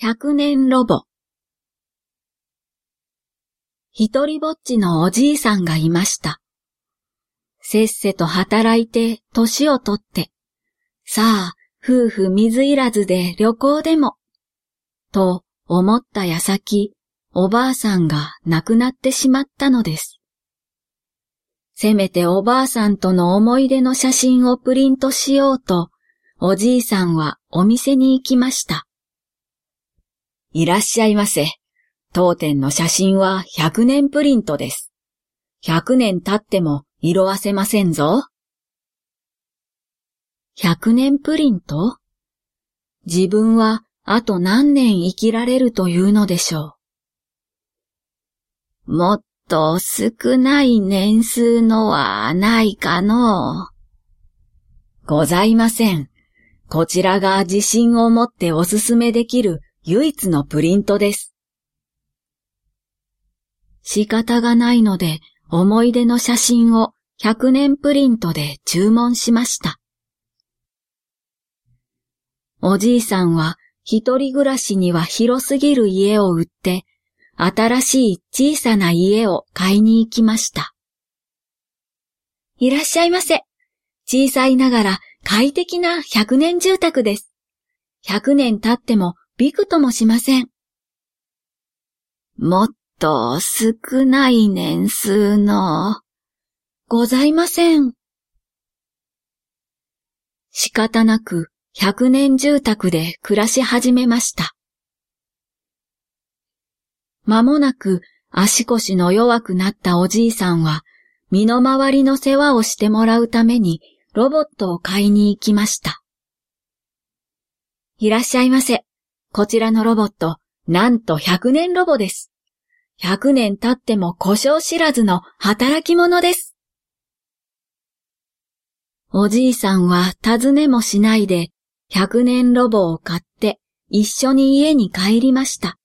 百年ロボ。一人ぼっちのおじいさんがいました。せっせと働いて年をとって、さあ、夫婦水いらずで旅行でも、と思った矢先、おばあさんが亡くなってしまったのです。せめておばあさんとの思い出の写真をプリントしようと、おじいさんはお店に行きました。いらっしゃいませ。当店の写真は100年プリントです。100年経っても色あせませんぞ。100年プリント？自分はあと何年生きられるというのでしょう。もっと少ない年数のはないかのございません。こちらが自信を持っておすすめできる唯一のプリントです。仕方がないので思い出の写真を100年プリントで注文しました。おじいさんは一人暮らしには広すぎる家を売って新しい小さな家を買いに行きました。いらっしゃいませ。小さいながら快適な100年住宅です。100年経ってもびくともしません。もっと少ない年数の、ございません。仕方なく100年住宅で暮らし始めました。間もなく足腰の弱くなったおじいさんは身の回りの世話をしてもらうためにロボットを買いに行きました。いらっしゃいませ。こちらのロボット、なんと100年ロボです。100年経っても故障知らずの働き者です。おじいさんは尋ねもしないで100年ロボを買って一緒に家に帰りました。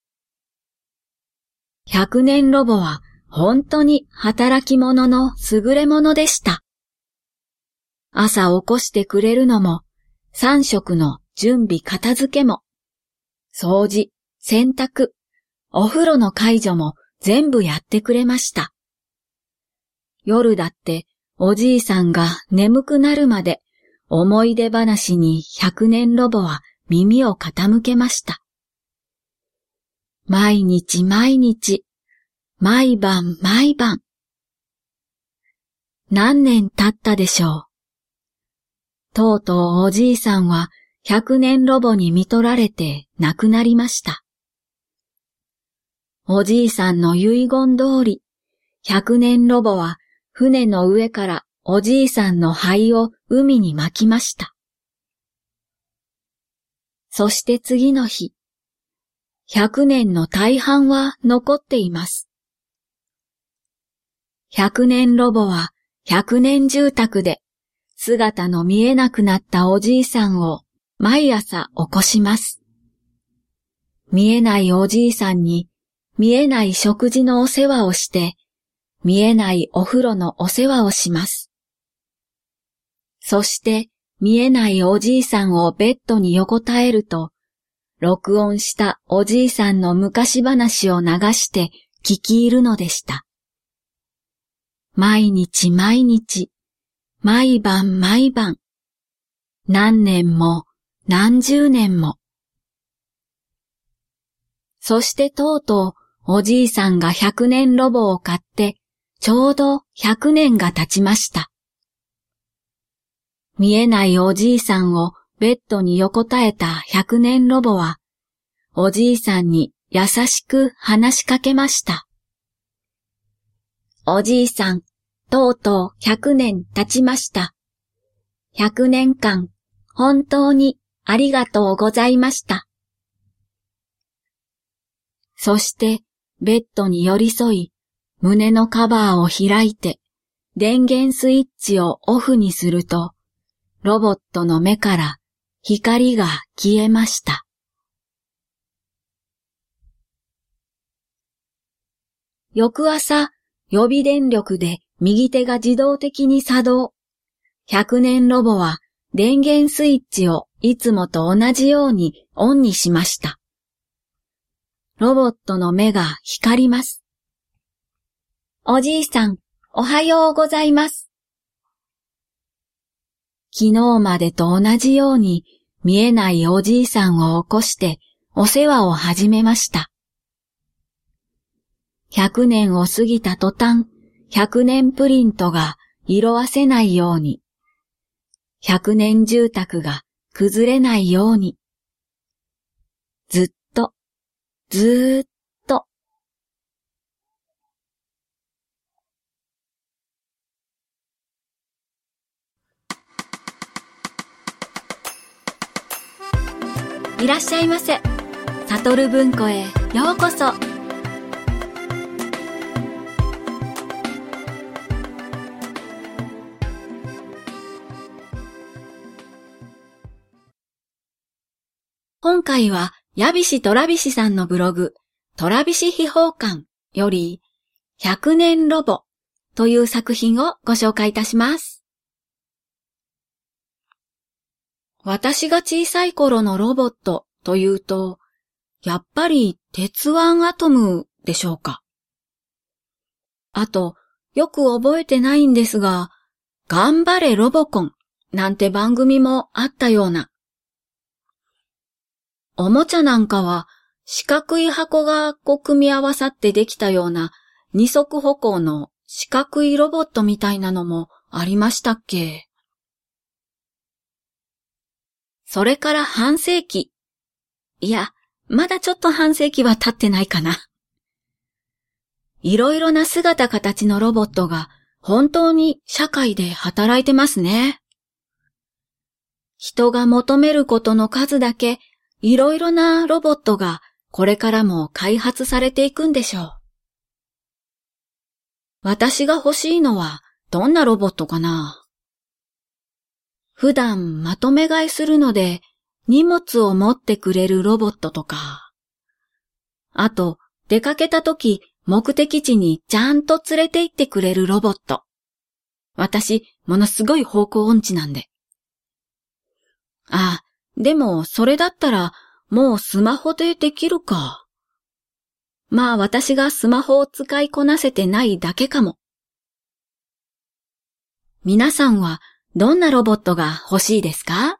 100年ロボは本当に働き者の優れものでした。朝起こしてくれるのも、三食の準備片付けも、掃除、洗濯、お風呂の介助も全部やってくれました。夜だっておじいさんが眠くなるまで思い出話に100年ロボは耳を傾けました。毎日毎日、毎晩毎晩。何年経ったでしょう。とうとうおじいさんは100年ロボに見取られて亡くなりました。おじいさんの遺言通り、100年ロボは船の上からおじいさんの灰を海に巻きました。そして次の日、100年の大半は残っています。100年ロボは100年住宅で姿の見えなくなったおじいさんを毎朝起こします。見えないおじいさんに見えない食事のお世話をして、見えないお風呂のお世話をします。そして見えないおじいさんをベッドに横たえると、録音したおじいさんの昔話を流して聞き入るのでした。毎日毎日、毎晩毎晩、何年も何十年も。そしてとうとうおじいさんが100年ロボを買ってちょうど100年が経ちました。見えないおじいさんをベッドに横たえた100年ロボはおじいさんに優しく話しかけました。おじいさん、とうとう100年経ちました。100年間、本当にありがとうございました。そして、ベッドに寄り添い、胸のカバーを開いて、電源スイッチをオフにすると、ロボットの目から光が消えました。翌朝、予備電力で右手が自動的に作動。100年ロボは電源スイッチをいつもと同じようにオンにしました。ロボットの目が光ります。おじいさん、おはようございます。昨日までと同じように見えないおじいさんを起こしてお世話を始めました。百年を過ぎた途端、百年プリントが色あせないように、百年住宅が崩れないように、ずっと、ずーっと、いらっしゃいませ。サトル文庫へようこそ。今回は、ヤビシトラビシさんのブログ、トラビシ秘宝館より、100年ロボという作品をご紹介いたします。私が小さい頃のロボットというと、やっぱり鉄腕アトムでしょうか。あと、よく覚えてないんですが、頑張れロボコンなんて番組もあったような。おもちゃなんかは四角い箱がこう組み合わさってできたような二足歩行の四角いロボットみたいなのもありましたっけ？それから半世紀。いや、まだちょっと半世紀は経ってないかな。いろいろな姿形のロボットが本当に社会で働いてますね。人が求めることの数だけいろいろなロボットがこれからも開発されていくんでしょう。私が欲しいのはどんなロボットかな？普段まとめ買いするので荷物を持ってくれるロボットとか。あと、出かけた時目的地にちゃんと連れて行ってくれるロボット。私、ものすごい方向音痴なんで。ああ、でも、それだったら、もうスマホでできるか。まあ私がスマホを使いこなせてないだけかも。皆さんはどんなロボットが欲しいですか？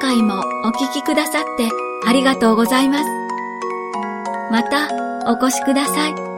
回もお聴きくださってありがとうございます。またお越しください。